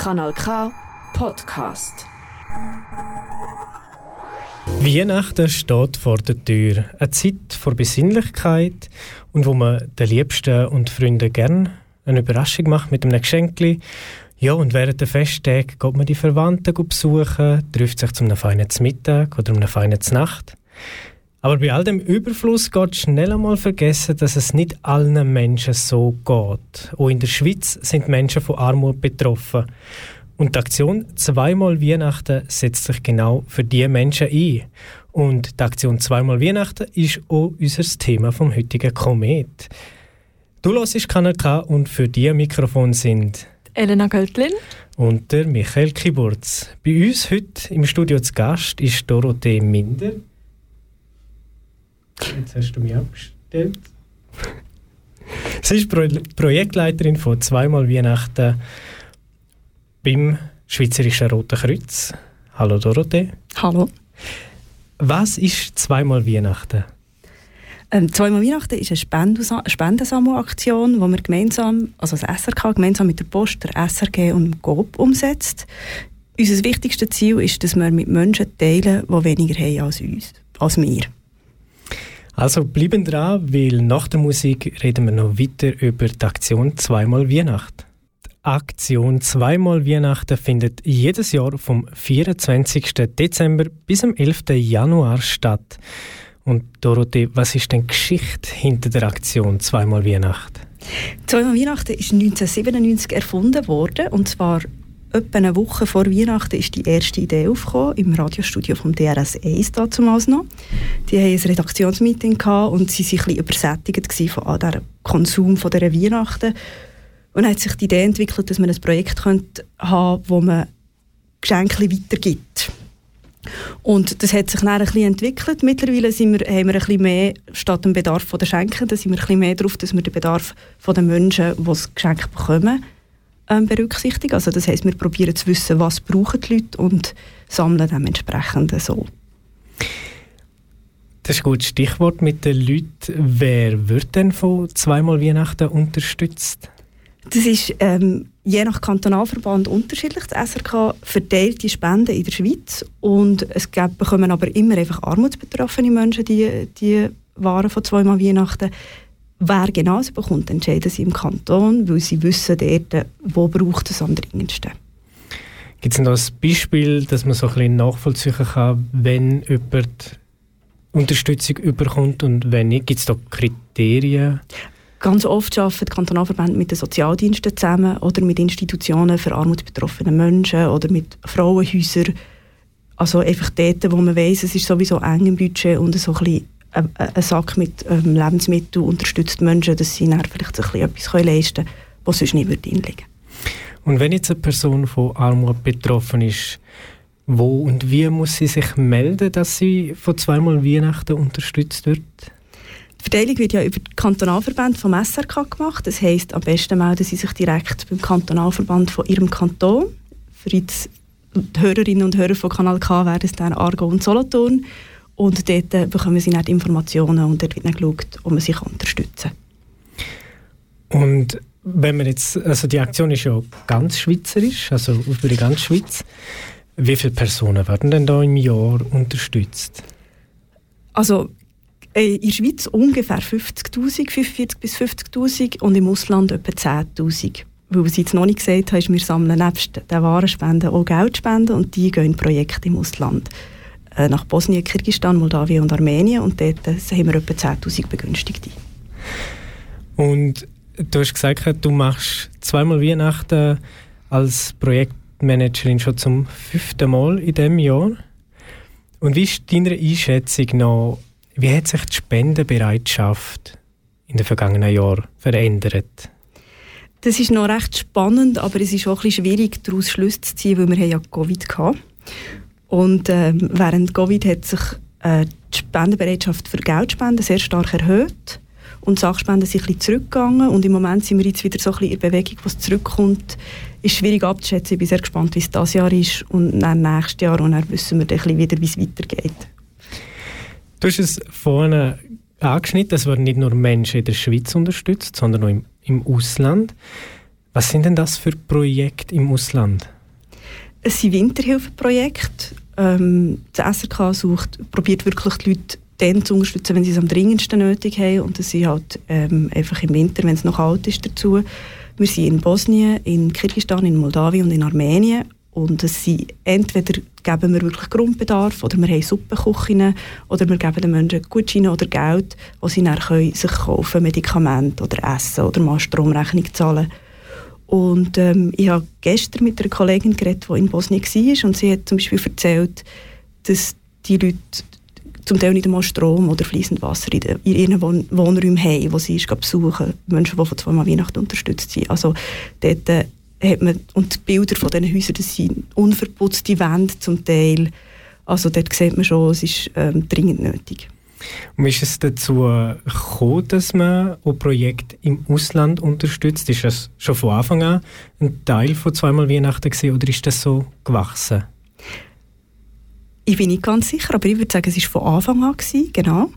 Kanal K Podcast. Weihnachten steht vor der Tür. Eine Zeit vor Besinnlichkeit und wo man den Liebsten und Freunden gerne eine Überraschung macht mit einem Geschenk. Ja, und während der Festtage geht man die Verwandten besuchen, trifft sich zu einem feinen Mittag oder einem feinen Nacht. Aber bei all dem Überfluss geht schnell einmal vergessen, dass es nicht allen Menschen so geht. Auch in der Schweiz sind Menschen von Armut betroffen. Und die Aktion Zweimal Weihnachten setzt sich genau für diese Menschen ein. Und die Aktion Zweimal Weihnachten ist auch unser Thema vom heutigen Komet. Du hörst Kanal K und für die Mikrofon sind Elena Göltlin und der Michael Kiburz. Bei uns heute im Studio zu Gast ist Dorothee Minder. Jetzt hast du mich abgestellt. Sie ist Pro Projektleiterin von Zweimal Weihnachten beim Schweizerischen Roten Kreuz. Hallo Dorothee. Hallo. Was ist Zweimal Weihnachten? Ähm, zweimal Weihnachten ist eine Spendensammelaktion, wo wir gemeinsam, also das SRK, gemeinsam mit der Post, der SRG und dem GOP umsetzt. Unser wichtigstes Ziel ist, dass wir mit Menschen teilen, die weniger haben als uns, als wir. Also bleiben dran, weil nach der Musik reden wir noch weiter über die Aktion Zweimal Weihnachten. Die Aktion Zweimal Weihnachten findet jedes Jahr vom 24. Dezember bis am 11. Januar statt. Und Dorothee, was ist denn Geschichte hinter der Aktion Zweimal Weihnachten? Zweimal Weihnachten ist 1997 erfunden worden und zwar etwa eine Woche vor Weihnachten ist die erste Idee aufgekommen, im Radiostudio vom DRS 1 damals noch. Die hatten ein Redaktionsmeeting gehabt und sie waren ein bisschen übersättigt von diesem Konsum von dieser Weihnachten. Und dann hat sich die Idee entwickelt, dass man ein Projekt könnte haben wo man Geschenke weitergibt. Und das hat sich dann ein bisschen entwickelt. Mittlerweile sind wir, haben wir ein bisschen mehr, statt dem Bedarf der Schenken, sind wir ein bisschen mehr darauf, dass wir den Bedarf der Menschen, die das Geschenk bekommen, ähm, berücksichtigen. Also das heisst, wir probieren zu wissen, was brauchen die Leute und sammeln dementsprechend so. Das ist ein gutes Stichwort mit den Leuten. Wer wird denn von zweimal Weihnachten unterstützt? Das ist ähm, je nach Kantonalverband unterschiedlich. Das SRK verteilt die Spenden in der Schweiz und es gibt, bekommen aber immer einfach armutsbetroffene Menschen die, die Waren von zweimal Weihnachten. Wer genau sie bekommt, entscheiden sie im Kanton, weil sie wissen dort, wo braucht es am dringendsten. Gibt es noch ein Beispiel, dass man so ein bisschen nachvollziehen kann, wenn jemand Unterstützung überkommt und wenn nicht? Gibt es da Kriterien? Ganz oft arbeiten die Kantonalverbände mit den Sozialdiensten zusammen oder mit Institutionen für armutsbetroffene Menschen oder mit Frauenhäusern. Also einfach dort, wo man weiss, es ist sowieso eng im Budget und so ein bisschen ein Sack mit ähm, Lebensmitteln unterstützt Menschen, dass sie dann vielleicht ein bisschen etwas leisten können, was sonst nicht würde liegen Und wenn jetzt eine Person von Armut betroffen ist, wo und wie muss sie sich melden, dass sie von zweimal Weihnachten unterstützt wird? Die Verteilung wird ja über den Kantonalverband vom SRK gemacht. Das heisst, am besten melden Sie sich direkt beim Kantonalverband von Ihrem Kanton. Für die Hörerinnen und Hörer von Kanal K wäre es dann Argo und Solothurn. Und dort äh, bekommen sie dann Informationen und dort wird dann geschaut, ob man sich unterstützen kann. Und wenn man jetzt, also die Aktion ist ja ganz schweizerisch, also über die ganze Schweiz. Wie viele Personen werden denn da im Jahr unterstützt? Also äh, in der Schweiz ungefähr 50'000, 45 bis 50'000 und im Ausland etwa 10'000. Weil was ich jetzt noch nicht gesagt habe, ist, wir sammeln nebst den Warenspenden auch Geldspenden und die gehen in Projekte im Ausland. Äh, nach Bosnien, Kirgisistan, Moldawien und Armenien und dort äh, haben wir etwa 10'000 Begünstigte. Und du hast gesagt, du machst zweimal Weihnachten als Projektmanagerin schon zum fünften Mal in diesem Jahr. Und wie ist deine Einschätzung noch, wie hat sich die Spendenbereitschaft in den vergangenen Jahren verändert? Das ist noch recht spannend, aber es ist auch ein bisschen schwierig, daraus Schlüsse zu ziehen, weil wir ja Covid hatten. Und äh, während Covid hat sich äh, die Spendenbereitschaft für Geldspenden sehr stark erhöht und Sachspenden sind ein bisschen zurückgegangen und im Moment sind wir jetzt wieder so ein bisschen in Bewegung, was zurückkommt. Ist schwierig abzuschätzen, ich bin sehr gespannt, wie es dieses Jahr ist und dann nächstes Jahr und dann wissen wir dann wieder, wie es weitergeht. Du hast es vorhin angeschnitten, es werden nicht nur Menschen in der Schweiz unterstützt, sondern auch im, im Ausland. Was sind denn das für Projekte im Ausland? Es sind Winterhilfeprojekte. Ähm, das SRK sucht, probiert wirklich die Leute dann zu unterstützen, wenn sie es am dringendsten nötig haben. Und das sind halt ähm, einfach im Winter, wenn es noch kalt ist, dazu. Wir sind in Bosnien, in Kirgisistan, in Moldawien und in Armenien. Und es sind, entweder geben wir wirklich Grundbedarf oder wir haben Suppenküchen oder wir geben den Menschen Gutscheine oder Geld, wo sie dann können sich kaufen Medikamente oder essen oder mal Stromrechnung zahlen und ähm, ich habe gestern mit einer Kollegin geredet, die in Bosnien war und sie hat zum Beispiel erzählt, dass die Leute zum Teil nicht einmal Strom oder fließend Wasser in, in ihren Wohn Wohnräumen haben, wo sie besuchen Menschen, die von zweimal Weihnachten unterstützt sind. Also dort äh, hat man, und die Bilder von diesen Häusern, das sind unverputzte Wände zum Teil. Also dort sieht man schon, es ist ähm, dringend nötig. Und ist es dazu gekommen, dass man auch Projekte im Ausland unterstützt? Ist das schon von Anfang an ein Teil von zweimal Weihnachten gewesen, oder ist das so gewachsen? Ich bin nicht ganz sicher, aber ich würde sagen, es war von Anfang an, gewesen, genau.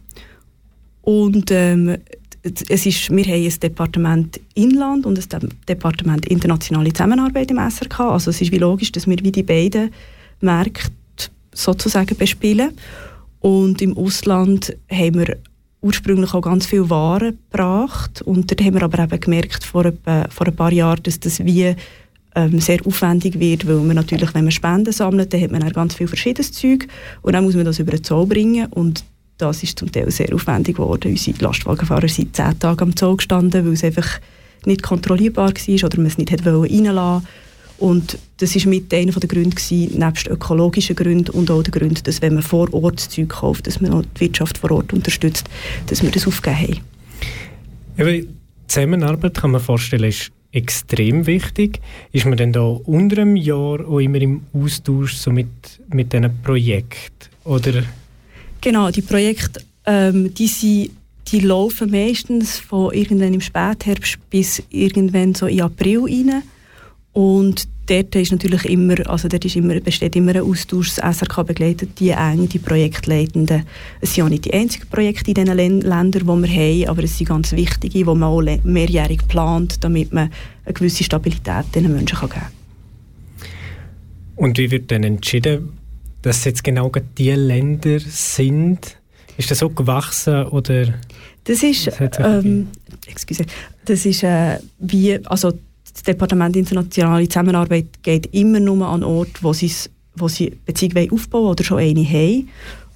Und ähm, es ist, wir haben ein Departement Inland und ein Departement Internationale Zusammenarbeit im SRK. Also es ist wie logisch, dass wir wie die beiden Märkte sozusagen bespielen. Und im Ausland haben wir ursprünglich auch ganz viel Waren gebracht. Und dort haben wir aber eben gemerkt, vor, etwa, vor ein paar Jahren, dass das wie ähm, sehr aufwendig wird, weil man natürlich, wenn man Spenden sammelt, dann hat man auch ganz viel verschiedenes Zeug und dann muss man das über den Zoll bringen und das ist zum Teil sehr aufwendig geworden. Unsere Lastwagenfahrer sind zehn Tage am Zoll gestanden, weil es einfach nicht kontrollierbar war oder man es nicht reinlassen wollte. Und das war mit einer der Gründe, gewesen, nebst ökologischen Gründen und auch der Grund, dass wenn man vor Ort das Zeug kauft, dass man die Wirtschaft vor Ort unterstützt, dass wir das aufgegeben haben. Ja, Zusammenarbeit, kann man vorstellen, ist extrem wichtig. Ist man denn da unter einem Jahr auch immer im Austausch so mit, mit diesen Projekten? Oder? Genau, die Projekte, ähm, die, sind, die laufen meistens von irgendwann im Spätherbst bis irgendwann so in April rein. Und dort ist natürlich immer, also dort ist immer, besteht immer ein Austausch. Das SRK begleitet die eng, die Projektleitenden. Es sind auch nicht die einzigen Projekte in diesen Ländern, die wir haben, aber es sind ganz wichtige, die man auch mehrjährig plant, damit man eine gewisse Stabilität diesen Menschen geben kann. Und wie wird dann entschieden, dass es jetzt genau die Länder sind? Ist das so gewachsen oder? Das ist, ähm, excuse, das ist äh, wie, also das Departement Internationale Zusammenarbeit geht immer nur an Orte, wo, wo sie Beziehungen aufbauen oder schon eine haben.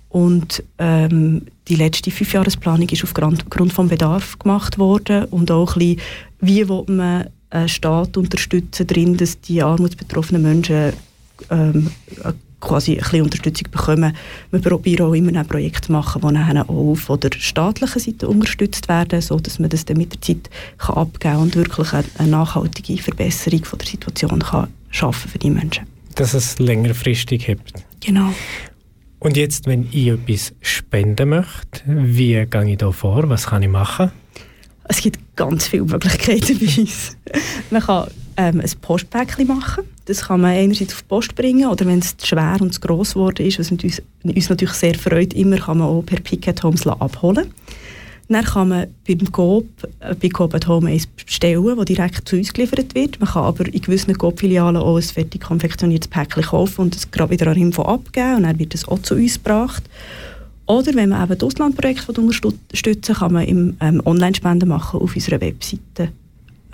Und ähm, die letzte Fünfjahresplanung ist aufgrund vom Bedarf gemacht worden und auch ein bisschen, wie will man einen Staat unterstützen drin, dass die armutsbetroffenen Menschen ähm, quasi ein bisschen Unterstützung bekommen. Wir probieren auch immer ein Projekt zu machen, das dann auch von der staatlichen Seite unterstützt werden, so dass man das dann mit der Zeit kann abgeben kann und wirklich eine, nachhaltige Verbesserung von der Situation kann schaffen für die Menschen. Dass es längerfristig hebt. Genau. Und jetzt, wenn ich etwas spenden möchte, wie gehe ich da vor? Was kann ich machen? Es gibt ganz viele Möglichkeiten bei uns. Man kann ähm, ein Postpäckchen machen. Das kann man einerseits auf die Post bringen oder wenn es zu schwer und zu gross geworden ist, was uns, uns natürlich sehr freut, immer kann man auch per Picket Homes abholen. Dann kann man beim Coop, äh, bei Coop at Home eins bestellen, das direkt zu uns geliefert wird. Man kann aber in gewissen Coop-Filialen auch ein fertig konfektioniertes Päckchen kaufen und es gerade wieder an Info abgeben und dann wird es auch zu uns gebracht. Oder wenn man eben das Auslandprojekt unterstützen kann man im ähm, Online-Spenden machen auf unserer Webseite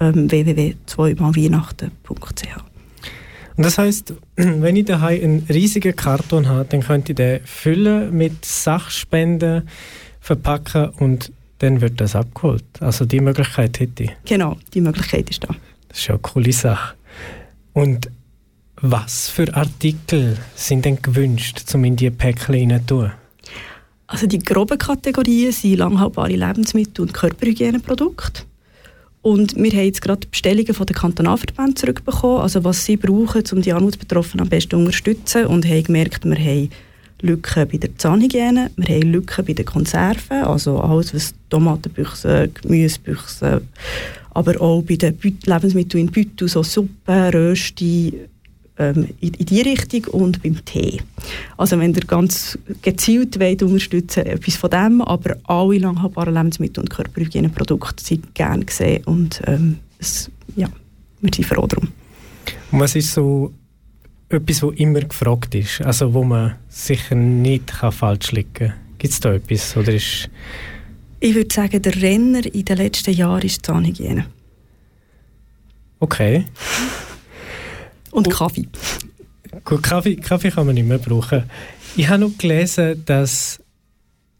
ähm, www.zweimalweihnachten.ch. Und das heißt, wenn ich daheim einen riesigen Karton habe, dann könnte ich den füllen mit Sachspenden, verpacken und dann wird das abgeholt. Also die Möglichkeit hätte ich. Genau, die Möglichkeit ist da. Das ist ja eine coole Sache. Und was für Artikel sind denn gewünscht, um in die Päckchen zu tun? Also die groben Kategorien sind langhaltbare Lebensmittel und Körperhygieneprodukte. Und wir haben jetzt gerade Bestellungen von den Kantonalverbänden zurückbekommen, also was sie brauchen, um die Armutsbetroffenen am besten zu unterstützen. Und haben gemerkt, wir haben Lücken bei der Zahnhygiene, wir haben Lücken bei den Konserven, also alles was Tomatenbüchsen, Gemüsebüchsen, aber auch bei den Lebensmitteln in Beutel, so Suppen, Rösti, ähm, in, in die Richtung und beim Tee. Also wenn ihr ganz gezielt wollt, unterstützen etwas von dem, aber alle langhaltbaren Lebensmittel und Körperhygieneprodukte sind gerne gesehen und ähm, es, ja, wir sind froh darum. Und was ist so etwas, was immer gefragt ist, also wo man sicher nicht kann falsch liegen kann? Gibt es da etwas? Oder ist ich würde sagen, der Renner in den letzten Jahren ist die Zahnhygiene. Okay. Und Kaffee. Gut, Kaffee, Kaffee kann man nicht mehr brauchen. Ich habe noch gelesen, dass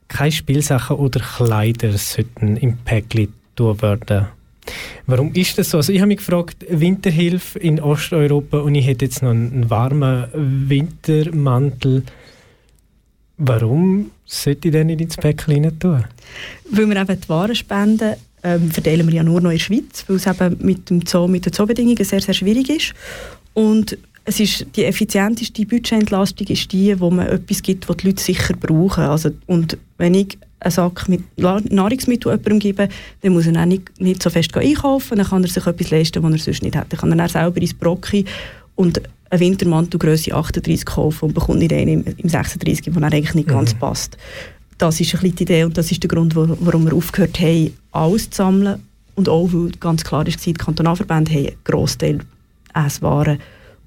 keine Spielsachen oder Kleider sollten im Päckchen tun werden. Warum ist das so? Also ich habe mich gefragt, Winterhilfe in Osteuropa und ich hätte jetzt noch einen warmen Wintermantel. Warum sollte ich den nicht ins Päckchen tun? Weil wir eben die Waren spenden, ähm, verteilen wir ja nur noch in der Schweiz, weil es eben mit, dem Zoo, mit den Zoobedingungen sehr, sehr schwierig ist. Und es ist die effizienteste Budgetentlastung ist die, wo man etwas gibt, was die Leute sicher brauchen. Also, und wenn ich einen Sack mit Nahrungsmitteln jemandem gebe, dann muss er auch nicht, nicht so fest einkaufen, dann kann er sich etwas leisten, was er sonst nicht hat. Dann kann er selber ins Brocki und einen Wintermantel Größe 38 kaufen und bekommt nicht einen im, im 36, der eigentlich nicht mhm. ganz passt. Das ist ein bisschen die Idee und das ist der Grund, warum wir aufgehört haben, alles zu sammeln und auch, weil ganz klar war, die Kantonalverbände haben einen Grossteil Esswaren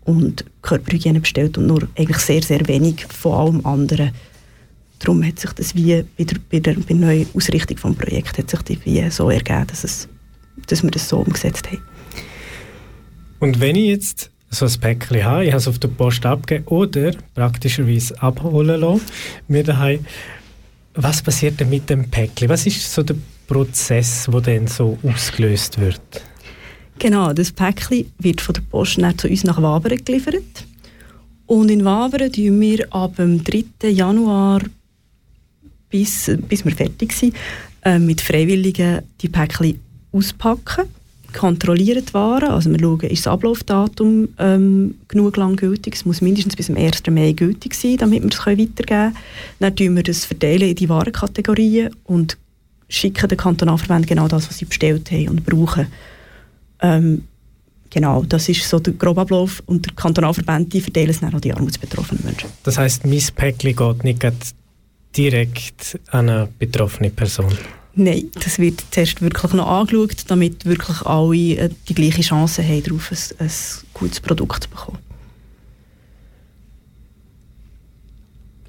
und Körperhygiene bestellt und nur eigentlich sehr, sehr wenig von allem anderen. Darum hat sich das wie bei der, bei der, bei der neuen Ausrichtung des Projekts hat sich das wie so ergeben, dass, es, dass wir das so umgesetzt haben. Und wenn ich jetzt so ein Päckchen habe, ich habe es auf der Post abgegeben oder praktischerweise abholen lassen, daheim, was passiert denn mit dem Päckchen? Was ist so der Prozess, der dann so ausgelöst wird? Genau, das Päckchen wird von der Post zu uns nach Wabern geliefert. Und in Wabern tun wir ab dem 3. Januar bis, bis wir fertig sind, äh, mit Freiwilligen die Päckchen auspacken, kontrollieren die Waren, also wir schauen, ist das Ablaufdatum ähm, genug lang gültig, es muss mindestens bis zum 1. Mai gültig sein, damit wir es weitergeben können. Dann tun wir das verteilen in die Warenkategorien und schicken den Kantonalverbänden genau das, was sie bestellt haben und brauchen. Ähm, genau, das ist so der grobe Ablauf und der Kantonalverband die verteilen es dann an die armutsbetroffenen Menschen. Das heisst, mein Päckchen geht nicht direkt an eine betroffene Person? Nein, das wird zuerst wirklich noch angeschaut, damit wirklich alle äh, die gleiche Chance haben, darauf ein, ein gutes Produkt zu bekommen.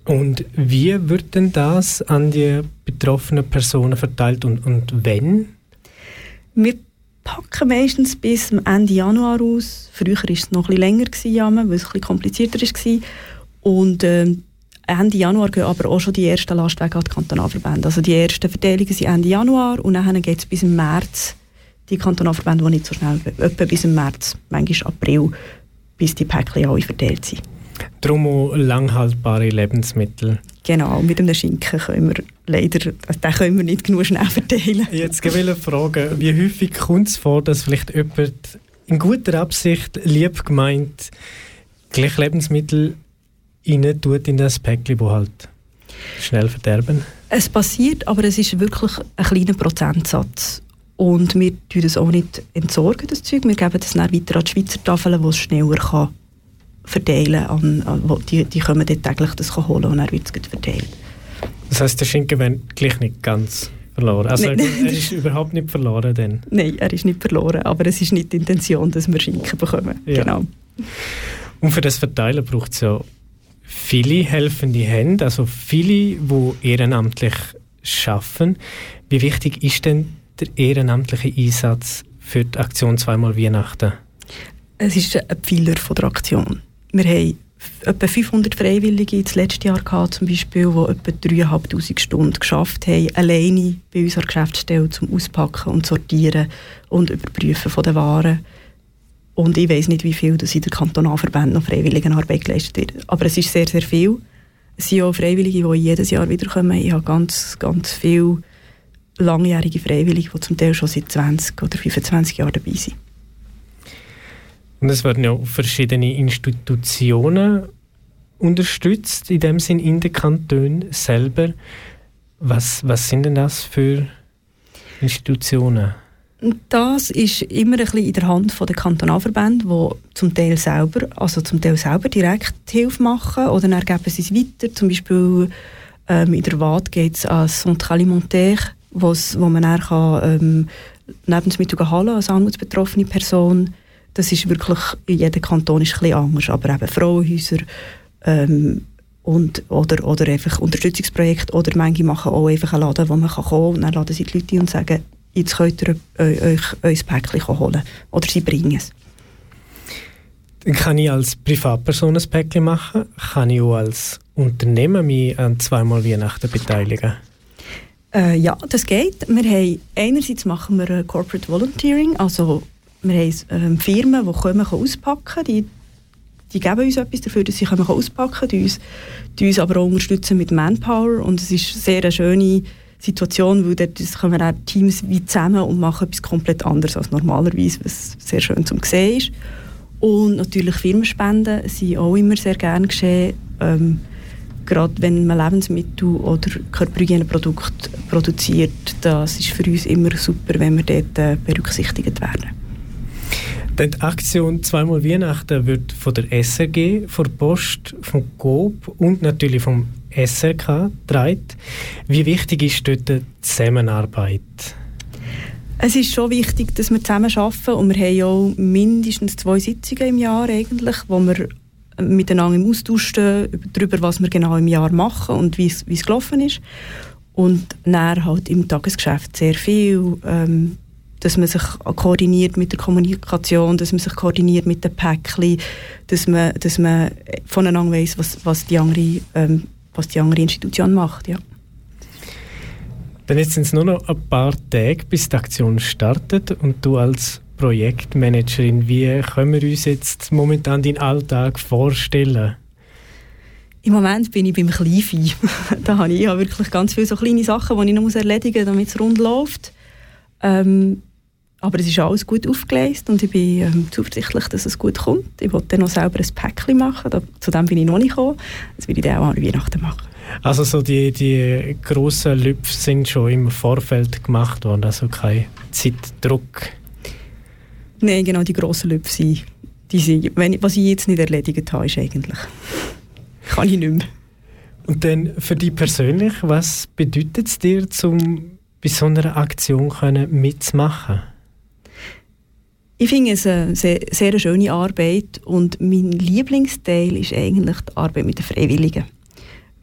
Und wie wird denn das an die betroffenen Personen verteilt und, und wenn? Wir packen meistens bis Ende Januar aus. Früher war es noch etwas länger, weil es etwas komplizierter war. Und äh, Ende Januar gehen aber auch schon die ersten Lastwagen an die Kantonalverbände. Also die ersten Verteilungen sind Ende Januar und dann geht es bis im März. Die Kantonalverbände, die nicht so schnell gehen, etwa bis im März, manchmal April, bis die Päckchen alle verteilt sind. Darum auch langhaltbare Lebensmittel. Genau, mit einem Schinken können wir leider, den können wir nicht genug schnell verteilen. Jetzt will ich fragen, wie häufig kommt es vor, dass vielleicht jemand in guter Absicht, lieb gemeint, gleich Lebensmittel rein tut in das Päckchen, das halt schnell verderben? Es passiert, aber es ist wirklich ein kleiner Prozentsatz. Und wir tun das auch nicht entsorgen, das Zeug. Wir geben das dann weiter an die Schweizer Tafeln, wo es schneller kann verteilen kann. An, die, die können dort täglich das holen und dann wird es verteilt. Das heisst, der Schinken wird gleich nicht ganz verloren? Also Nein. er ist überhaupt nicht verloren denn? Nein, er ist nicht verloren, aber es ist nicht die Intention, dass wir Schinken bekommen. Ja. Genau. Und für das Verteilen braucht es ja viele helfende Hände, also viele, die ehrenamtlich arbeiten. Wie wichtig ist denn der ehrenamtliche Einsatz für die Aktion «Zweimal Weihnachten»? Es ist ein Pfeiler der Aktion. Wir haben etwa 500 Freiwillige das letzte Jahr gehabt, zum Beispiel, die etwa 3'500 Stunden geschafft haben, alleine bei unserer Geschäftsstelle zum Auspacken und Sortieren und Überprüfen von den Waren. Und ich weiß nicht, wie viel das in der Kantonalverband noch Freiwilligenarbeit geleistet wird. Aber es ist sehr, sehr viel. Es sind auch Freiwillige, die jedes Jahr wiederkommen. Ich habe ganz, ganz viele langjährige Freiwillige, die zum Teil schon seit 20 oder 25 Jahren dabei sind. Und es werden ja verschiedene Institutionen unterstützt, in dem Sinn in den Kantonen selber. Was, was sind denn das für Institutionen? Das ist immer ein bisschen in der Hand der Kantonalverbände, die zum Teil selber, also zum Teil selber direkt Hilfe machen oder dann geben sie es weiter. Zum Beispiel ähm, in der Watt geht es an Centre Alimentaire, wo man dann kann, ähm, Lebensmittel holen als armutsbetroffene Person. Das ist wirklich, in jedem Kanton ist ein anders, aber eben Frauenhäuser ähm, und, oder, oder einfach Unterstützungsprojekte oder manche machen auch einfach einen Laden, wo man kann kommen und dann laden sie die Leute ein und sagen, jetzt könnt ihr euch euer Päckchen holen oder sie bringen es. Kann ich als Privatperson ein Päckchen machen? Kann ich auch als Unternehmen mich an zweimal Weihnachten beteiligen? Äh, ja, das geht. Wir haben, einerseits machen wir Corporate Volunteering, also wir haben ähm, Firmen, die kommen auspacken die, die geben uns etwas dafür, dass sie können auspacken können, die uns, die uns aber auch unterstützen mit Manpower und es ist sehr eine schöne Situation, weil dort kommen auch Teams wie zusammen und machen etwas komplett anderes als normalerweise, was sehr schön zum sehen ist. Und natürlich Firmenspenden sind auch immer sehr gerne geschehen. Ähm, gerade wenn man Lebensmittel oder Körperhygieneprodukte produziert, das ist für uns immer super, wenn wir dort äh, berücksichtigt werden. Die Aktion «Zweimal Weihnachten» wird von der SRG, von der Post, vom GOB und natürlich vom SRK getragen. Wie wichtig ist dort die Zusammenarbeit? Es ist schon wichtig, dass wir zusammen arbeiten und wir haben ja auch mindestens zwei Sitzungen im Jahr eigentlich, wo wir miteinander im Austausch stehen darüber, was wir genau im Jahr machen und wie es, wie es gelaufen ist. Und dann halt im Tagesgeschäft sehr viel, ähm, dass man sich koordiniert mit der Kommunikation, dass man sich koordiniert mit den Päckchen, dass man, dass man voneinander weiss, was, was, die andere, ähm, was die andere Institution macht. Ja. Dann jetzt sind es nur noch ein paar Tage, bis die Aktion startet und du als Projektmanagerin, wie können wir uns jetzt momentan deinen Alltag vorstellen? Im Moment bin ich beim Kleinvieh. da habe ich ja wirklich ganz viele so kleine Sachen, die ich noch erledigen muss, damit es rund läuft. Ähm, aber es ist alles gut aufgelegt und ich bin ähm, zuversichtlich, dass es gut kommt. Ich wollte dann noch selber ein Päckchen machen, da, zu dem bin ich noch nicht gekommen. Das will ich dann auch an Weihnachten machen. Also so die, die grossen Lüpfe sind schon im Vorfeld gemacht worden, also kein Zeitdruck? Nein, genau, die grossen Lüpfe sind, die sind wenn, was ich jetzt nicht erledigt habe, ist eigentlich, kann ich nicht mehr. Und dann für dich persönlich, was bedeutet es dir, um bei so einer Aktion mitzumachen? Ich finde es eine sehr, sehr schöne Arbeit und mein Lieblingsteil ist eigentlich die Arbeit mit den Freiwilligen.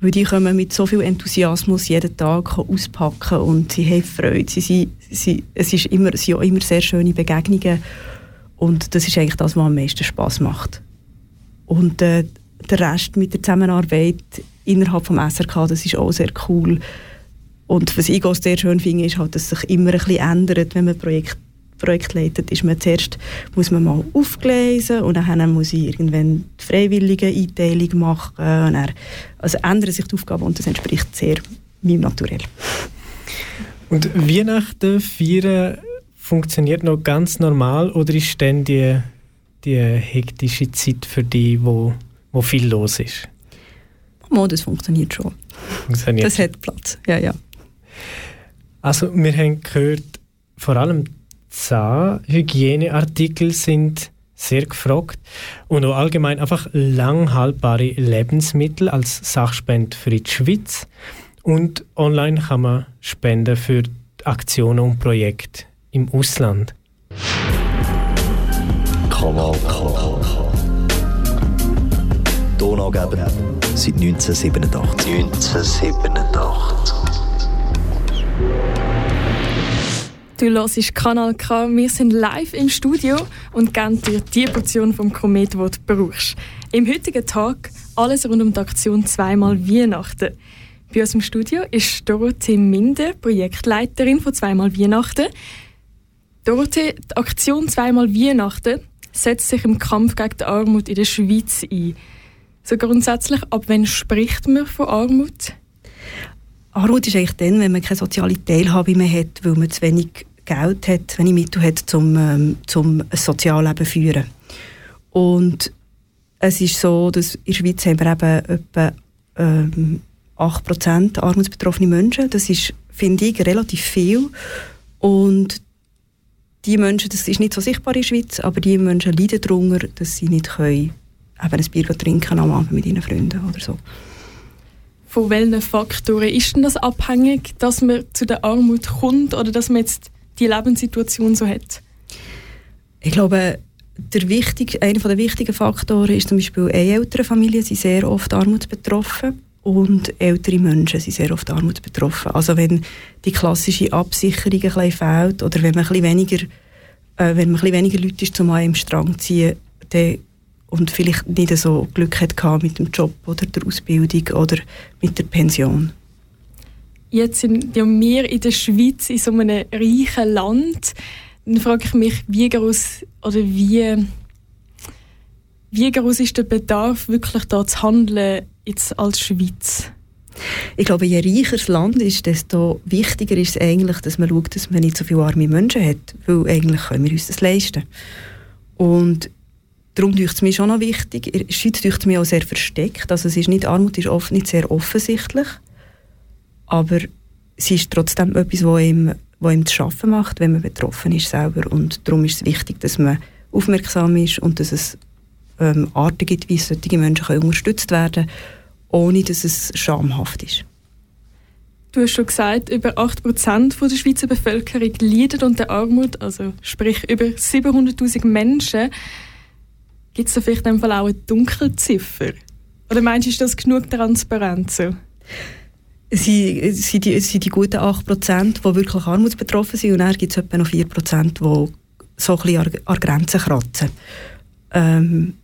Weil die kommen mit so viel Enthusiasmus jeden Tag auspacken und sie haben Freude. Sie, sie, sie, es ist immer, es sind immer sehr schöne Begegnungen und das ist eigentlich das, was am meisten Spaß macht. Und äh, der Rest mit der Zusammenarbeit innerhalb des SRK, das ist auch sehr cool. Und was ich auch sehr schön finde, ist halt, dass sich immer ein bisschen ändert, wenn man Projekt Projekt leitet, ist man zuerst muss man mal aufgelesen und dann muss ich irgendwann die freiwillige Einteilung machen. Und dann, also ändern sich die Aufgaben und das entspricht sehr meinem Naturell. Und Weihnachten feiern funktioniert noch ganz normal oder ist dann die, die hektische Zeit für dich, wo, wo viel los ist? Oh, das funktioniert schon. Funktioniert. Das hat Platz, ja, ja. Also wir haben gehört, vor allem Zahnhygieneartikel sind sehr gefragt und auch allgemein einfach langhaltbare Lebensmittel als Sachspende für die Schweiz und online kann man spenden für Aktionen und Projekte im Ausland. Kanal K. Donaugeber seit 1987. 1987. Du hörst Kanal K. Wir sind live im Studio und geben dir die Portion vom Komet, die du brauchst. Im heutigen Tag alles rund um die Aktion «Zweimal Weihnachten». Bei uns im Studio ist Dorothee Minde, Projektleiterin von «Zweimal Weihnachten». Dorothee, die Aktion «Zweimal Weihnachten» setzt sich im Kampf gegen die Armut in der Schweiz ein. So grundsätzlich, ab wann spricht man von Armut? Armut ist eigentlich dann, wenn man keine soziale Teilhabe mehr hat, weil man zu wenig Geld hat, wenig Mittel hat, um ähm, zum Sozialleben zu führen. Und es ist so, dass in der Schweiz haben wir eben etwa ähm, 8% armutsbetroffene Menschen. Das ist, finde ich, relativ viel. Und die Menschen, das ist nicht so sichtbar in der Schweiz, aber die Menschen leiden darunter, dass sie nicht können, eben ein Bier trinken am Abend mit ihren Freunden oder so. Von welchen Faktoren ist denn das abhängig, dass man zu der Armut kommt oder dass man jetzt die Lebenssituation so hat? Ich glaube, der wichtig, einer der wichtigen Faktoren ist zum Beispiel Familien sind sehr oft armutsbetroffen und ältere Menschen sind sehr oft armutsbetroffen. Also wenn die klassische Absicherung ein bisschen fehlt oder wenn man ein bisschen weniger, äh, wenn man ein bisschen weniger Leute ist, zum an einem Strang ziehen, dann, und vielleicht nicht so Glück hat mit dem Job oder der Ausbildung oder mit der Pension. Jetzt sind ja wir in der Schweiz in so einem reichen Land. Dann frage ich mich, wie groß oder wie, wie groß ist der Bedarf, wirklich da zu handeln jetzt als Schweiz? Ich glaube, je reicher das Land ist, desto wichtiger ist es eigentlich, dass man schaut, dass man nicht so viele arme Menschen hat, weil eigentlich können wir uns das leisten. Und darum ist es mir schon noch wichtig, in der mir auch sehr versteckt, also es ist nicht, Armut ist oft nicht sehr offensichtlich, aber sie ist trotzdem etwas, was ihm, was ihm zu schaffen macht, wenn man betroffen ist selber. Und darum ist es wichtig, dass man aufmerksam ist und dass es ähm, Arten gibt, wie solche Menschen können unterstützt werden können, ohne dass es schamhaft ist. Du hast schon gesagt, über 8% der Schweizer Bevölkerung leiden unter Armut, also sprich über 700'000 Menschen. Gibt es da vielleicht in Fall auch eine Dunkelziffer? Oder meinst du, ist das genug Transparenz? So? Sie, sie, die, sie die guten 8%, die wirklich armutsbetroffen sind und dann gibt es etwa noch 4%, die so ein bisschen an, an Grenzen kratzen. Ähm,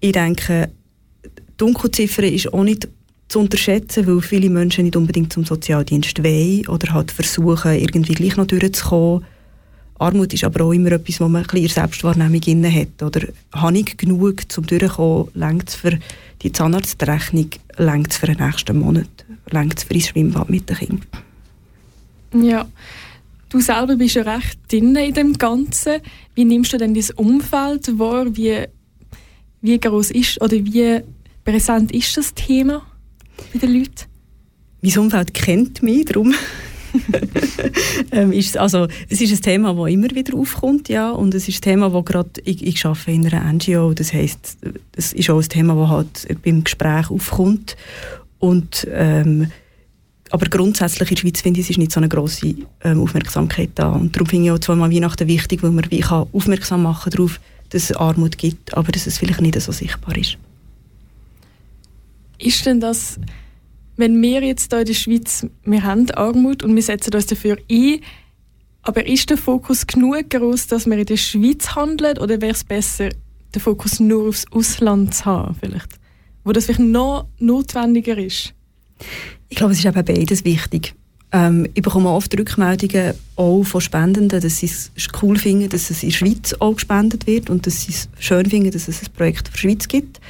ich denke, die Dunkelziffer ist auch nicht zu unterschätzen, weil viele Menschen nicht unbedingt zum Sozialdienst wollen oder halt versuchen, irgendwie gleich noch durchzukommen. Armut ist aber auch immer etwas, wo man ein bisschen in Selbstwahrnehmung inne hat. Oder habe ich genug zum Durchkommen, längt für die Zahnarztrechnung, längt für den nächsten Monat, längt für ein Schwimmbad mit den Kindern. Ja, du selber bist ja recht drin in dem Ganzen. Wie nimmst du denn dein Umfeld wahr? Wie wie groß ist oder wie präsent ist das Thema bei den Leuten? Mein Umfeld kennt mich, darum ähm, ist, also, es ist ein Thema, das immer wieder aufkommt, ja, und es ist ein Thema, wo gerade, ich, ich arbeite in einer NGO, das heisst, es ist auch ein Thema, das halt beim Gespräch aufkommt und ähm, aber grundsätzlich in der Schweiz finde ich, es ist nicht so eine grosse ähm, Aufmerksamkeit da und darum finde ich auch zweimal Weihnachten wichtig, weil man wie kann aufmerksam machen darauf, dass es Armut gibt, aber dass es vielleicht nicht so sichtbar ist. Ist denn das, wenn wir jetzt hier in der Schweiz, wir haben Armut und wir setzen uns dafür ein, aber ist der Fokus genug groß, dass wir in der Schweiz handeln oder wäre es besser, den Fokus nur aufs Ausland zu haben vielleicht? Wo das vielleicht noch notwendiger ist? Ich glaube, es ist eben beides wichtig. Ähm, ich bekomme oft Rückmeldungen auch von Spendenden, dass sie es cool finden, dass es in der Schweiz auch gespendet wird und dass sie es schön finden, dass es ein Projekt für die Schweiz gibt.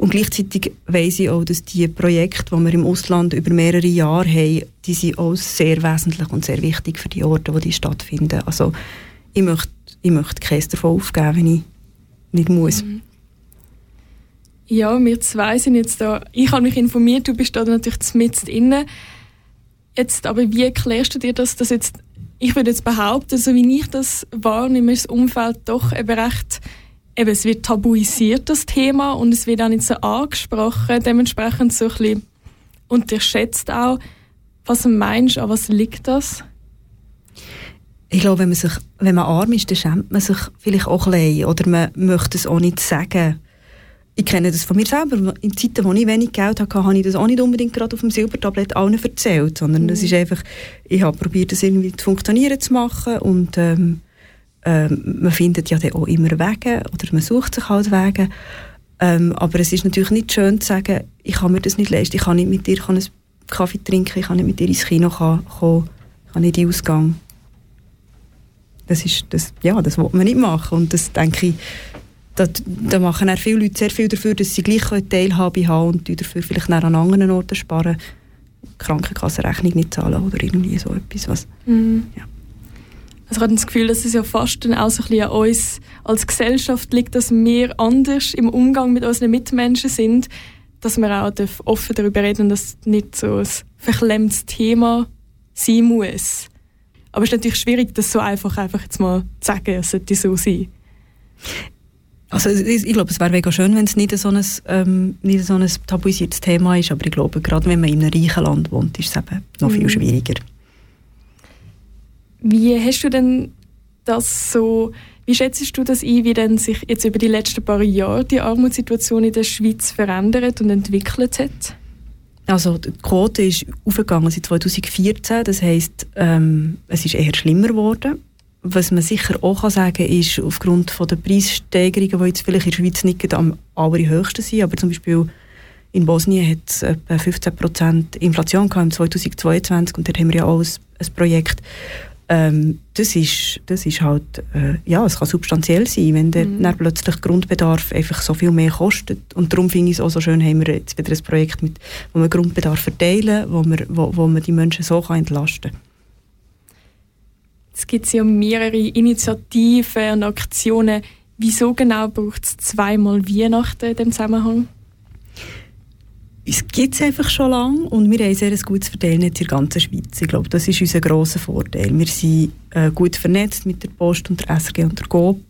Und gleichzeitig weiss ich auch, dass die Projekte, die wir im Ausland über mehrere Jahre haben, die sind auch sehr wesentlich und sehr wichtig für die Orte, wo die stattfinden. Also ich möchte, ich möchte keins davon aufgeben, wenn ich nicht muss. Mhm. Ja, wir zwei sind jetzt da. Ich habe mich informiert, du bist da natürlich mit innen. Jetzt, aber wie erklärst du dir das, dass jetzt, ich würde jetzt behaupten, so wie ich das wahrnehme, ist das Umfeld doch eben recht, eben, es wird tabuisiert, das Thema, und es wird auch nicht so angesprochen, dementsprechend so ein bisschen unterschätzt auch. Was meinst du, an was liegt das? Ich glaube, wenn man, sich, wenn man arm ist, dann schämt man sich vielleicht auch ein bisschen, oder man möchte es auch nicht sagen ich kenne das von mir selber. In Zeiten, wo ich wenig Geld hatte, habe ich das auch nicht unbedingt gerade auf dem Silbertablett allen erzählt, sondern mhm. ist einfach, ich habe probiert, das irgendwie zu funktionieren zu machen und ähm, ähm, man findet ja dann auch immer Wege oder man sucht sich halt Wege. Ähm, aber es ist natürlich nicht schön zu sagen, ich kann mir das nicht leisten, ich kann nicht mit dir kann einen Kaffee trinken, ich kann nicht mit dir ins Kino kommen, ich kann nicht in den Ausgang. Das ist, das, ja, das will man nicht machen und das denke ich, da, da machen auch viele Leute sehr viel dafür, dass sie gleich Teilhabe haben und dafür vielleicht an anderen Orten sparen. Krankenkassenrechnung nicht zahlen oder irgendwie so etwas. Was, mhm. ja. Also ich habe das Gefühl, dass es ja fast dann auch so ein bisschen an uns als Gesellschaft liegt, dass wir anders im Umgang mit unseren Mitmenschen sind, dass wir auch offen darüber reden, dass es nicht so ein verklemmtes Thema sein muss. Aber es ist natürlich schwierig, das so einfach, einfach jetzt mal zu sagen, es sollte so sein. Also ich, ich glaube, es wäre mega schön, wenn es nicht so, ein, ähm, nicht so ein tabuisiertes Thema ist, aber ich glaube, gerade wenn man in einem reichen Land wohnt, ist es eben noch viel mhm. schwieriger. Wie hast du denn das so Wie schätzt du das ein, wie denn sich jetzt über die letzten paar Jahre die Armutssituation in der Schweiz verändert und entwickelt hat? Also die Quote ist aufgegangen seit 2014, das heisst, ähm, es ist eher schlimmer geworden. Was man sicher auch kann sagen kann, ist, aufgrund von der Preissteigerungen, die jetzt vielleicht in der Schweiz nicht am allerhöchsten sind, aber zum Beispiel in Bosnien hat es etwa 15% Inflation gehabt im 2022 und dort haben wir ja auch ein, ein Projekt. Ähm, das, ist, das ist halt, äh, ja, es kann substanziell sein, wenn der mhm. dann plötzlich Grundbedarf einfach so viel mehr kostet. Und darum finde ich es auch so schön, haben wir jetzt wieder ein Projekt, mit, wo wir Grundbedarf verteilen, wo, wir, wo, wo man die Menschen so kann entlasten kann. Es gibt ja mehrere Initiativen und Aktionen. Wieso genau braucht es zweimal Weihnachten in diesem Zusammenhang? Es gibt es einfach schon lange und wir haben ein sehr gutes Verteilnetz in der ganzen Schweiz. Ich glaube, das ist unser grosser Vorteil. Wir sind äh, gut vernetzt mit der Post und der SRG und der GOP.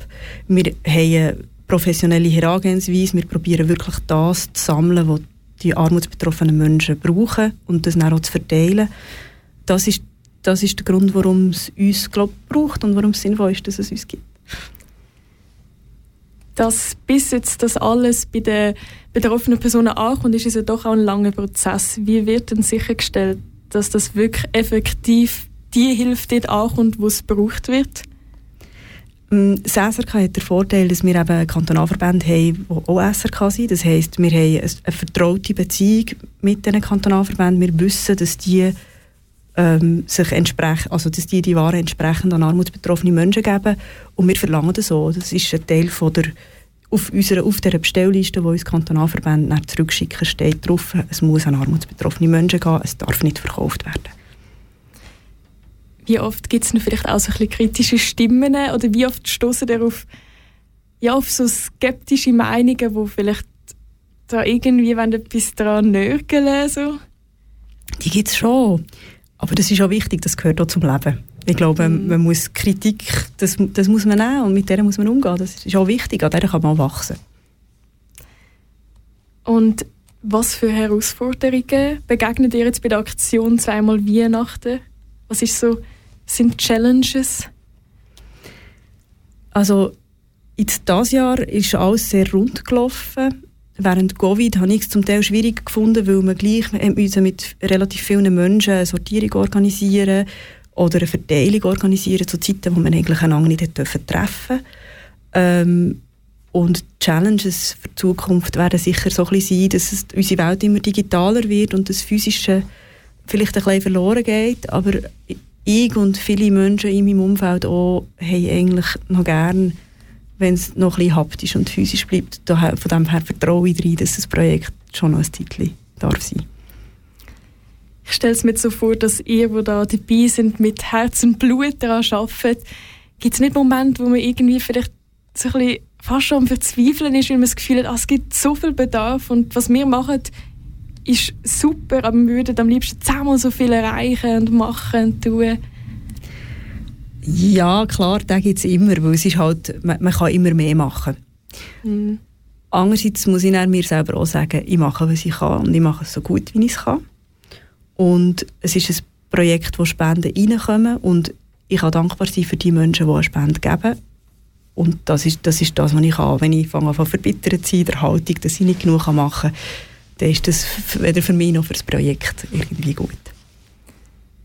Wir haben eine professionelle Herangehensweise. Wir probieren wirklich das zu sammeln, was die armutsbetroffenen Menschen brauchen und das dann auch zu verteilen. Das ist, das ist der Grund, warum es uns glaub, braucht und warum es sinnvoll ist, dass es uns gibt dass bis jetzt das alles bei den betroffenen Personen ankommt, ist es ja doch auch ein langer Prozess. Wie wird denn sichergestellt, dass das wirklich effektiv die Hilfe dort ankommt, wo es gebraucht wird? Mm, das SRK hat den Vorteil, dass wir eben Kantonalverbände haben, die auch SRK sind. Das heisst, wir haben eine vertraute Beziehung mit diesen Kantonalverbänden. Wir wissen, dass die ähm, sich entsprechend, also dass die die Ware entsprechend an armutsbetroffene Menschen geben und wir verlangen das so. Das ist ein Teil von der auf, unserer, auf der Bestellliste, die uns Kantonalverbände zurückschicken, steht drauf, es muss an armutsbetroffene Menschen gehen, es darf nicht verkauft werden. Wie oft gibt es vielleicht auch so ein bisschen kritische Stimmen oder wie oft stoßen darauf ja, auf so skeptische Meinungen, wo vielleicht da irgendwie etwas daran nörgeln so? Die gibt es schon. Aber das ist auch wichtig, das gehört auch zum Leben. Ich glaube, mhm. man muss Kritik, das, das muss man nehmen und mit der muss man umgehen. Das ist auch wichtig, an der kann man wachsen. Und was für Herausforderungen begegnen dir jetzt bei der Aktion zweimal Weihnachten? Was ist so, sind Challenges? Also, jetzt dieses Jahr ist alles sehr rund gelaufen während Covid habe ich es zum Teil schwierig gefunden, weil wir gleich mit relativ vielen Menschen eine Sortierung organisieren oder eine Verteilung organisieren zu Zeiten, wo man eigentlich einander nicht treffen durfte. Ähm, und Challenges für die Zukunft werden sicher so ein bisschen sein, dass unsere Welt immer digitaler wird und das Physische vielleicht ein bisschen verloren geht, aber ich und viele Menschen in meinem Umfeld auch haben eigentlich noch gerne wenn es noch ein bisschen haptisch und physisch bleibt. von dem her vertraue ich rein, dass das Projekt schon noch ein Titel darf sein. Ich stelle es mir so vor, dass ihr, die da dabei sind, mit Herz und Blut daran arbeitet. Gibt es nicht Momente, wo man irgendwie vielleicht so ein bisschen fast schon am Verzweifeln ist, weil man das Gefühl hat, ah, es gibt so viel Bedarf und was wir machen, ist super, aber wir würden am liebsten zehnmal so viel erreichen und machen und tun. Ja, klar, den gibt es immer, weil es ist halt, man, man kann immer mehr machen. Mhm. Andererseits muss ich mir selber auch sagen, ich mache, was ich kann und ich mache es so gut, wie ich es kann. Und es ist ein Projekt, wo Spenden reinkommen und ich kann dankbar sein für die Menschen, die eine Spende geben. Und das ist, das ist das, was ich kann. Wenn ich fange an verbittert zu sein, der Haltung, dass ich nicht genug machen kann, dann ist das weder für mich noch für das Projekt irgendwie gut.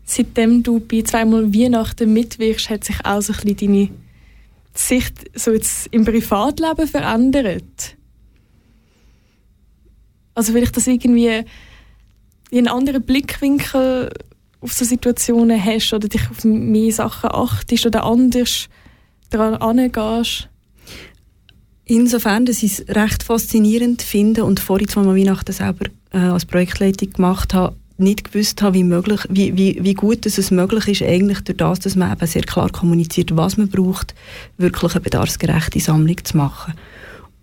Seitdem du bei zweimal Weihnachten mitwirkst, hat sich auch so ein bisschen deine Sicht so jetzt im Privatleben verändert? Also vielleicht, dass irgendwie einen anderen Blickwinkel auf so Situationen hast oder dich auf mehr Sachen achtest oder anders daran angehst? Insofern, dass ich es recht faszinierend finde und vorhin zweimal Weihnachten selber äh, als Projektleitung gemacht habe, nicht gewusst habe, wie, möglich, wie, wie, wie gut es möglich ist, eigentlich durch das, dass man eben sehr klar kommuniziert, was man braucht, wirklich eine bedarfsgerechte Sammlung zu machen.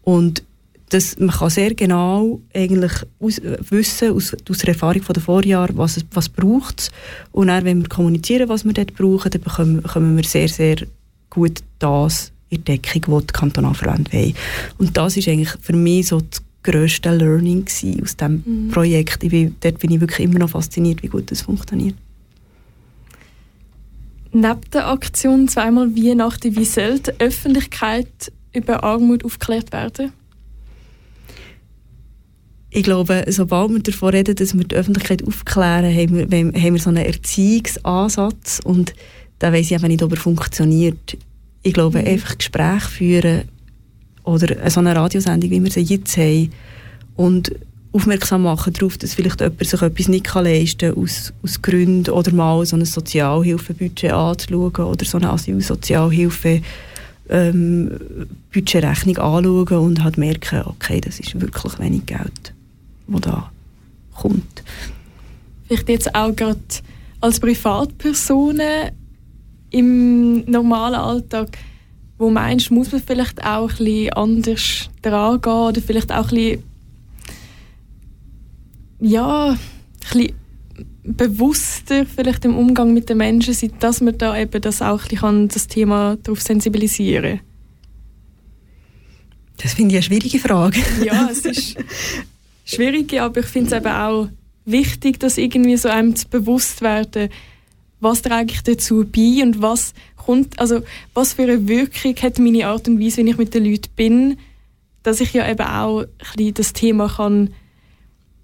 Und das, man kann sehr genau eigentlich aus, wissen, aus, aus der Erfahrung von den Vorjahren, was es was braucht Und dann, wenn wir kommunizieren, was wir dort brauchen, dann bekommen, bekommen wir sehr, sehr gut das in Deckung, was die Kantonalverbände wollen. Und das ist eigentlich für mich so das grösste Learning aus diesem mhm. Projekt. Ich bin, dort bin ich wirklich immer noch fasziniert, wie gut das funktioniert. Neben der Aktion «Zweimal Weihnachten» wie die Öffentlichkeit über Armut aufgeklärt werden? Ich glaube, sobald wir davon reden, dass wir die Öffentlichkeit aufklären, haben wir, haben wir so einen Erziehungsansatz und da weiß ich einfach nicht, ob er funktioniert. Ich glaube, mhm. einfach Gespräche führen oder so eine Radiosendung, wie wir sie jetzt haben und aufmerksam machen darauf, dass vielleicht jemand sich etwas nicht leisten kann, aus, aus Gründen, oder mal so ein Sozialhilfebudget anzuschauen oder so eine Asylsozialhilfe ähm, Budgetrechnung anschauen und halt merken, okay, das ist wirklich wenig Geld, das da kommt. Vielleicht jetzt auch gerade als Privatpersonen im normalen Alltag, wo meinst, muss man vielleicht auch ein bisschen anders dran gehen oder vielleicht auch ein bisschen ja, ein bisschen bewusster vielleicht im Umgang mit den Menschen sein, dass man da eben das auch ein bisschen das Thema darauf sensibilisieren kann? Das finde ich eine schwierige Frage. ja, es ist schwierig, aber ich finde es eben auch wichtig, dass irgendwie so einem bewusst werden, was trage ich dazu bei und was kommt, also was für eine Wirkung hat meine Art und Weise, wenn ich mit den Leuten bin, dass ich ja eben auch ein das Thema kann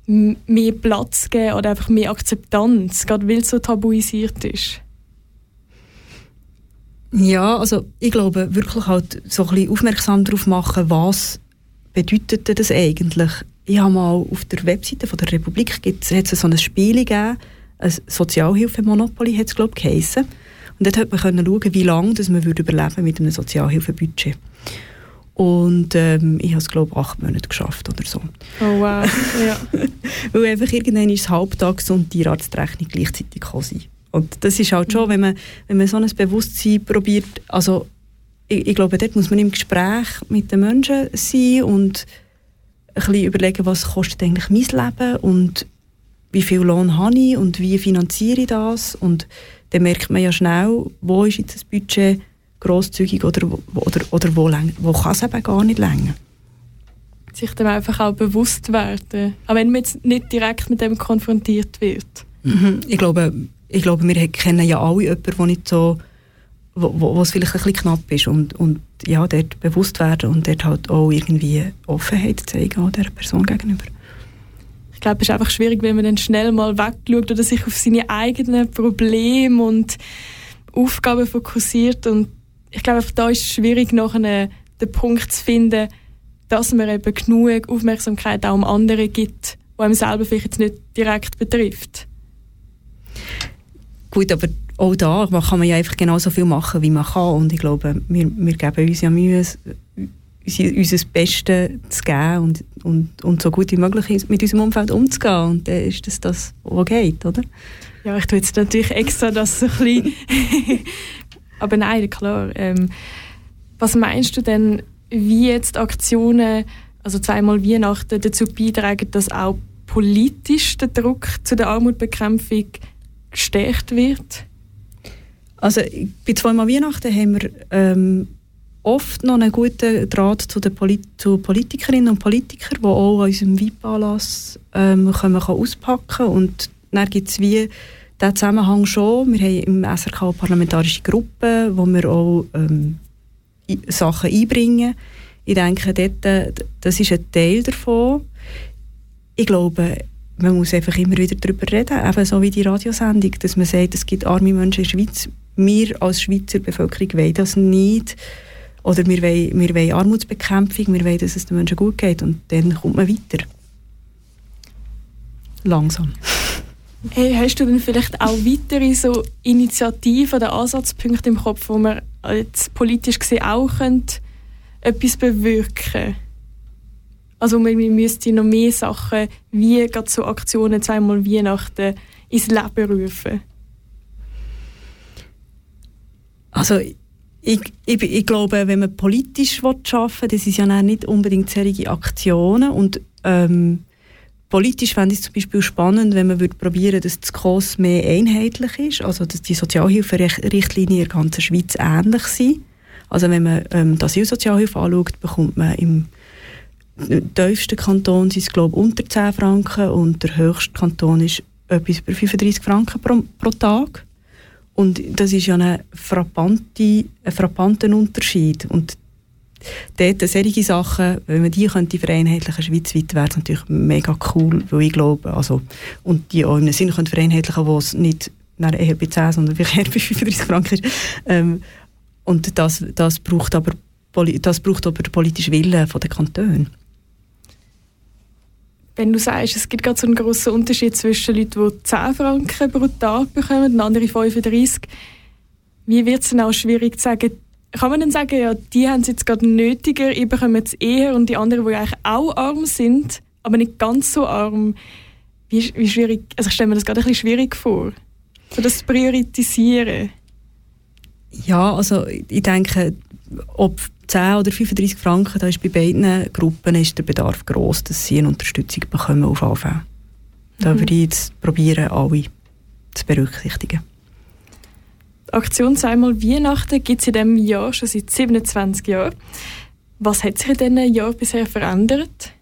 mehr Platz geben oder einfach mehr Akzeptanz, gerade weil es so tabuisiert ist? Ja, also ich glaube wirklich halt so ein bisschen aufmerksam darauf machen, was bedeutet das eigentlich? Ich habe mal auf der Webseite von der Republik gibt's, hat es so ein Spiel gegeben, ein Sozialhilfemonopoly hat es glaube ich geheissen. Und dort hat man können schauen, wie lange man würde überleben mit einem Sozialhilfebudget. Und ähm, ich habe es, glaube ich, acht Monate geschafft oder so. Oh wow, ja. Weil einfach irgendwann ist es Halbtags- und die Arztrechnung gleichzeitig gekommen Und das ist halt schon, wenn man, wenn man so ein Bewusstsein probiert, also ich, ich, glaube, dort muss man im Gespräch mit den Menschen sein und bisschen überlegen, was kostet eigentlich mein Leben und wie viel Lohn habe ich und wie finanziere ich das und dann merkt man ja schnell, wo ist jetzt das Budget grosszügig oder, oder, oder wo, wo kann es eben gar nicht länger. Sich dem einfach auch bewusst werden, auch wenn man jetzt nicht direkt mit dem konfrontiert wird. Mhm. Ich, glaube, ich glaube, wir kennen ja alle jemanden, der nicht so wo, wo es vielleicht ein bisschen knapp ist und, und ja, dort bewusst werden und dort halt auch irgendwie Offenheit zeigen auch der Person gegenüber. Ich glaube, es ist einfach schwierig, wenn man dann schnell mal wegschaut oder sich auf seine eigenen Probleme und Aufgaben fokussiert und ich glaube, da ist es schwierig, nachher den Punkt zu finden, dass man eben genug Aufmerksamkeit auch um andere gibt, die einem selber vielleicht jetzt nicht direkt betrifft. Gut, aber auch da kann man ja einfach genauso viel machen, wie man kann. Und ich glaube, wir, wir geben uns ja Mühe, unser Bestes zu geben und, und, und so gut wie möglich mit unserem Umfeld umzugehen. Und dann ist das das, was geht, oder? Ja, ich tue jetzt natürlich extra das so ein bisschen Aber nein, klar. Ähm, was meinst du denn, wie jetzt Aktionen, also zweimal Weihnachten, dazu beitragen, dass auch politisch der Druck zu der Armutbekämpfung gestärkt wird? Also bei zweimal Weihnachten haben wir ähm, oft noch einen guten Draht zu den Polit zu Politikerinnen und Politikern, die auch an unserem VIP-Anlass ähm, auspacken können. Und dann gibt es wie diesen Zusammenhang schon. Wir haben im SRK parlamentarische Gruppe, wo wir auch ähm, Sachen einbringen. Ich denke, dort, das ist ein Teil davon. Ich glaube, man muss einfach immer wieder darüber reden, eben so wie die Radiosendung, dass man sagt, es gibt arme Menschen in der Schweiz. Wir als Schweizer Bevölkerung wollen das nicht. Oder wir wollen, wir wollen Armutsbekämpfung, wir wollen, dass es den Menschen gut geht und dann kommt man weiter. Langsam. Hey, hast du denn vielleicht auch weitere so Initiativen oder Ansatzpunkte im Kopf, wo man jetzt politisch gesehen auch etwas bewirken Also man müsste noch mehr Sachen wie gerade so Aktionen zweimal Weihnachten ins Leben rufen. Also ich, ich, ich glaube, wenn man politisch arbeiten will, das ist ja nicht unbedingt solche Aktionen und ähm, Politisch fände ich es zum Beispiel spannend, wenn man würde dass das COS mehr einheitlich ist, also dass die Sozialhilferichtlinien in der ganzen Schweiz ähnlich sind. Also wenn man ähm, die Asylsozialhilfe anschaut, bekommt man im tiefsten Kanton sind es, glaube ich, unter 10 Franken und der höchste Kanton ist etwas über 35 Franken pro, pro Tag. Und das ist ja ein, frappante, ein frappanter Unterschied. Und dort solche Sachen, wenn man die könnte vereinheitlichen schweizweit, wäre es natürlich mega cool, weil ich glaube, also, und die auch in einem Sinne können vereinheitlichen, wo es nicht eher bei 10, sondern vielleicht eher bei 35 Franken ist. Ähm, und das, das braucht aber das braucht aber den politischen Willen der Kantone. Wenn du sagst, es gibt gerade so einen grossen Unterschied zwischen Leuten, die 10 Franken pro Tag bekommen und andere 35, wie wird es dann auch schwierig zu sagen, kann man dann sagen, ja, die haben es jetzt gerade nötiger, ich bekomme es eher und die anderen, die eigentlich auch arm sind, aber nicht ganz so arm, wie, wie schwierig, also ich stelle mir das gerade ein bisschen schwierig vor, so das Priorisieren. Ja, also ich denke, ob 10 oder 35 Franken, da ist bei beiden Gruppen ist der Bedarf groß, dass sie eine Unterstützung bekommen auf Anfang. Da mhm. würde ich jetzt probieren, alle zu berücksichtigen. Die Aktion «Zweimal Weihnachten» gibt es in diesem Jahr schon seit 27 Jahren. Was hat sich in diesem Jahr bisher verändert?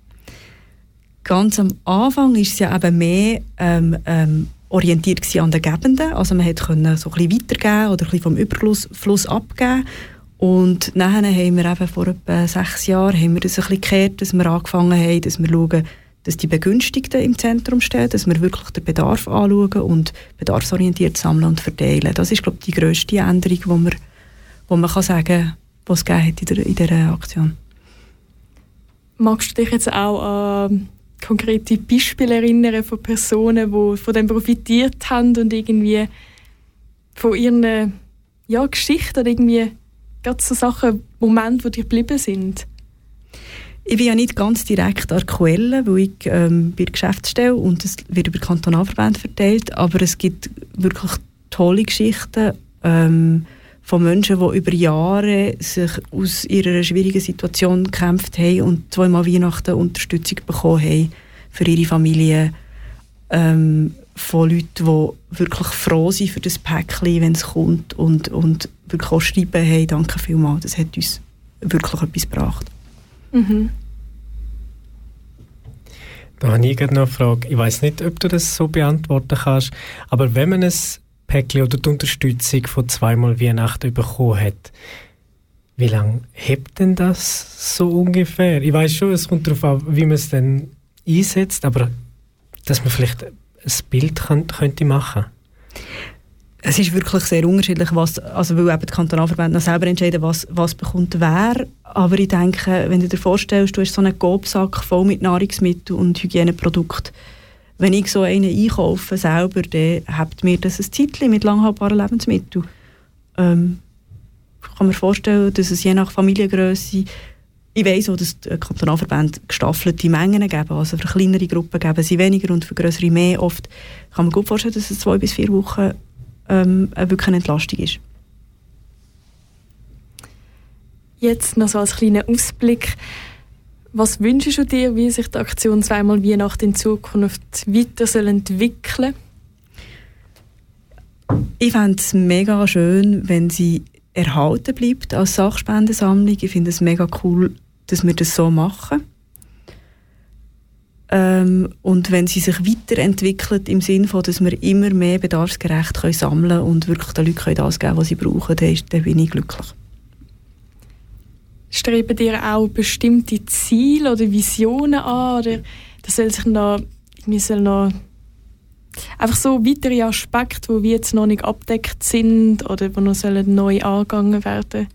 Ganz am Anfang war es ja eben mehr ähm, ähm, orientiert an den Gebenden. Also man konnte so ein bisschen weitergeben oder ein bisschen vom Überfluss abgeben. Und nachher haben wir eben vor etwa sechs Jahren haben wir das ein bisschen gekehrt, dass wir angefangen haben, dass wir schauen, dass die Begünstigten im Zentrum stehen, dass wir wirklich den Bedarf anschauen und bedarfsorientiert sammeln und verteilen. Das ist, glaube ich, die grösste Änderung, die man, wo man kann sagen kann, die es in, der, in dieser Aktion. Magst du dich jetzt auch an konkrete Beispiele erinnern von Personen, die von dem profitiert haben und irgendwie von ihren ja, Geschichten irgendwie gerade so Sachen, Momente, die dir geblieben sind? Ich bin ja nicht ganz direkt an der Quelle, weil ich ähm, bei der Geschäftsstelle und es wird über Kantonalverband verteilt, aber es gibt wirklich tolle Geschichten ähm, von Menschen, die über Jahre sich aus ihrer schwierigen Situation gekämpft haben und zweimal Weihnachten Unterstützung bekommen haben für ihre Familie. Ähm, von Leuten, die wirklich froh sind für das Päckchen, wenn es kommt und, und wirklich auch schreiben, hey, danke vielmals, das hat uns wirklich etwas gebracht. Mhm. Da habe ich noch eine Frage. Ich weiß nicht, ob du das so beantworten kannst, aber wenn man ein Päckchen oder die Unterstützung von zweimal Weihnachten bekommen hat, wie lange hebt denn das so ungefähr? Ich weiß schon, es kommt darauf an, wie man es dann einsetzt, aber dass man vielleicht ein Bild könnte machen könnte es ist wirklich sehr unterschiedlich, was, also weil eben die Kantonalverbände noch selber entscheiden, was, was bekommt wer. Aber ich denke, wenn du dir vorstellst, du hast so einen Gobsack voll mit Nahrungsmitteln und Hygieneprodukten. Wenn ich so einen einkaufe selber, dann hat mir das ein Zeitchen mit langhaltbaren Lebensmitteln. Ähm, ich kann mir vorstellen, dass es je nach Familiengröße ich weiss auch, dass die Kantonalverbände gestaffelte Mengen geben. Also für kleinere Gruppen geben sie weniger und für größere mehr. Oft kann man gut vorstellen, dass es zwei bis vier Wochen ähm, wirklich eine Entlastung ist. Jetzt noch so als kleiner Ausblick. Was wünschst du dir, wie sich die Aktion «Zweimal Weihnachten» in Zukunft weiter soll entwickeln Ich fände es mega schön, wenn sie erhalten bleibt als Sachspendensammlung. Ich finde es mega cool, dass wir das so machen. Ähm, und wenn sie sich weiterentwickelt im Sinne von, dass wir immer mehr bedarfsgerecht können sammeln und wirklich den Leuten das geben was sie brauchen, dann, dann bin ich glücklich. Streben dir auch bestimmte Ziele oder Visionen an? Oder das soll sich noch, soll noch einfach so weitere Aspekte, die jetzt noch nicht abdeckt sind oder die noch sollen neu angegangen werden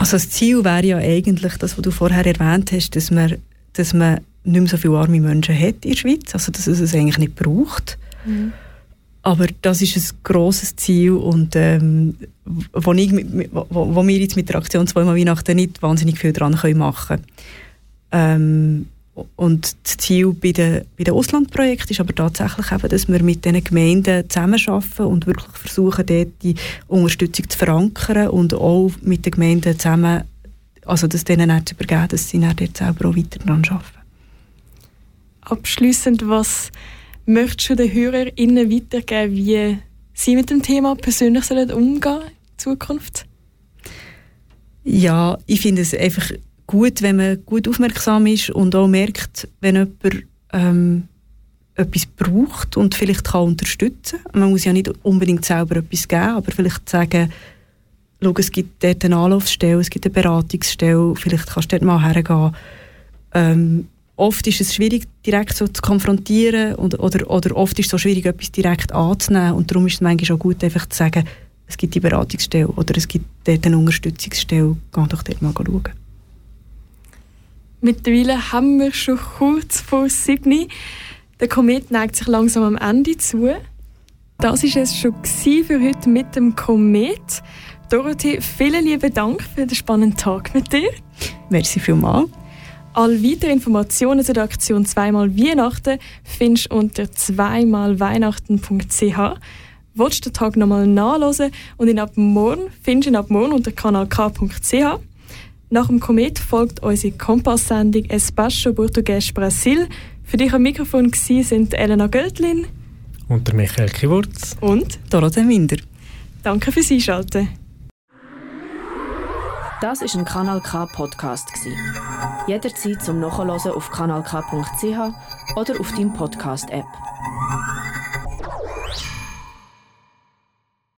also das Ziel wäre ja eigentlich das, was du vorher erwähnt hast, dass man dass man nicht mehr so viele arme Menschen hat in der Schweiz, also dass es es eigentlich nicht braucht. Mhm. Aber das ist ein grosses Ziel und ähm, wo, ich wo, wo, wir jetzt mit der Aktion zweimal Weihnachten nicht wahnsinnig viel dran können machen ähm, und das Ziel bei den, bei den Auslandprojekten ist aber tatsächlich eben, dass wir mit diesen Gemeinden zusammenarbeiten und wirklich versuchen, dort die Unterstützung zu verankern und auch mit den Gemeinden zusammen also das denen zu übergeben, dass sie dann dort selber auch weiter daran arbeiten. Abschließend, was möchtest du den HörerInnen weitergeben, wie sie mit dem Thema persönlich sollen umgehen in Zukunft? Ja, ich finde es einfach gut, wenn man gut aufmerksam ist und auch merkt, wenn jemand ähm, etwas braucht und vielleicht kann unterstützen. Man muss ja nicht unbedingt selber etwas geben, aber vielleicht sagen, schau, es gibt dort eine Anlaufstelle, es gibt eine Beratungsstelle, vielleicht kannst du dort mal hergehen. Ähm, oft ist es schwierig, direkt so zu konfrontieren oder, oder, oder oft ist es so schwierig, etwas direkt anzunehmen und darum ist es manchmal auch gut, einfach zu sagen, es gibt die Beratungsstelle oder es gibt dort eine Unterstützungsstelle, geh doch dort mal schauen. Mittlerweile haben wir schon kurz vor sieben. Der Komet neigt sich langsam am Ende zu. Das war es schon für heute mit dem Komet. Dorothee, vielen lieben Dank für den spannenden Tag mit dir. Merci vielmals. Alle weiteren Informationen zu der Aktion Zweimal Weihnachten findest du unter zweimalweihnachten.ch. Willst du den Tag nochmal nachlesen und ihn ab morgen findest du ihn ab morgen unter kanalk.ch. Nach dem Komet folgt unsere Kompass-Sendung Espaço Português Brasil. Für dich am Mikrofon sind Elena Göldlin und der Michael Kiwurz und Dorothee Minder. Danke fürs Einschalten. Das ist ein Kanal K Podcast Jederzeit zum Nachhören auf kanalk.ch oder auf deinem Podcast App.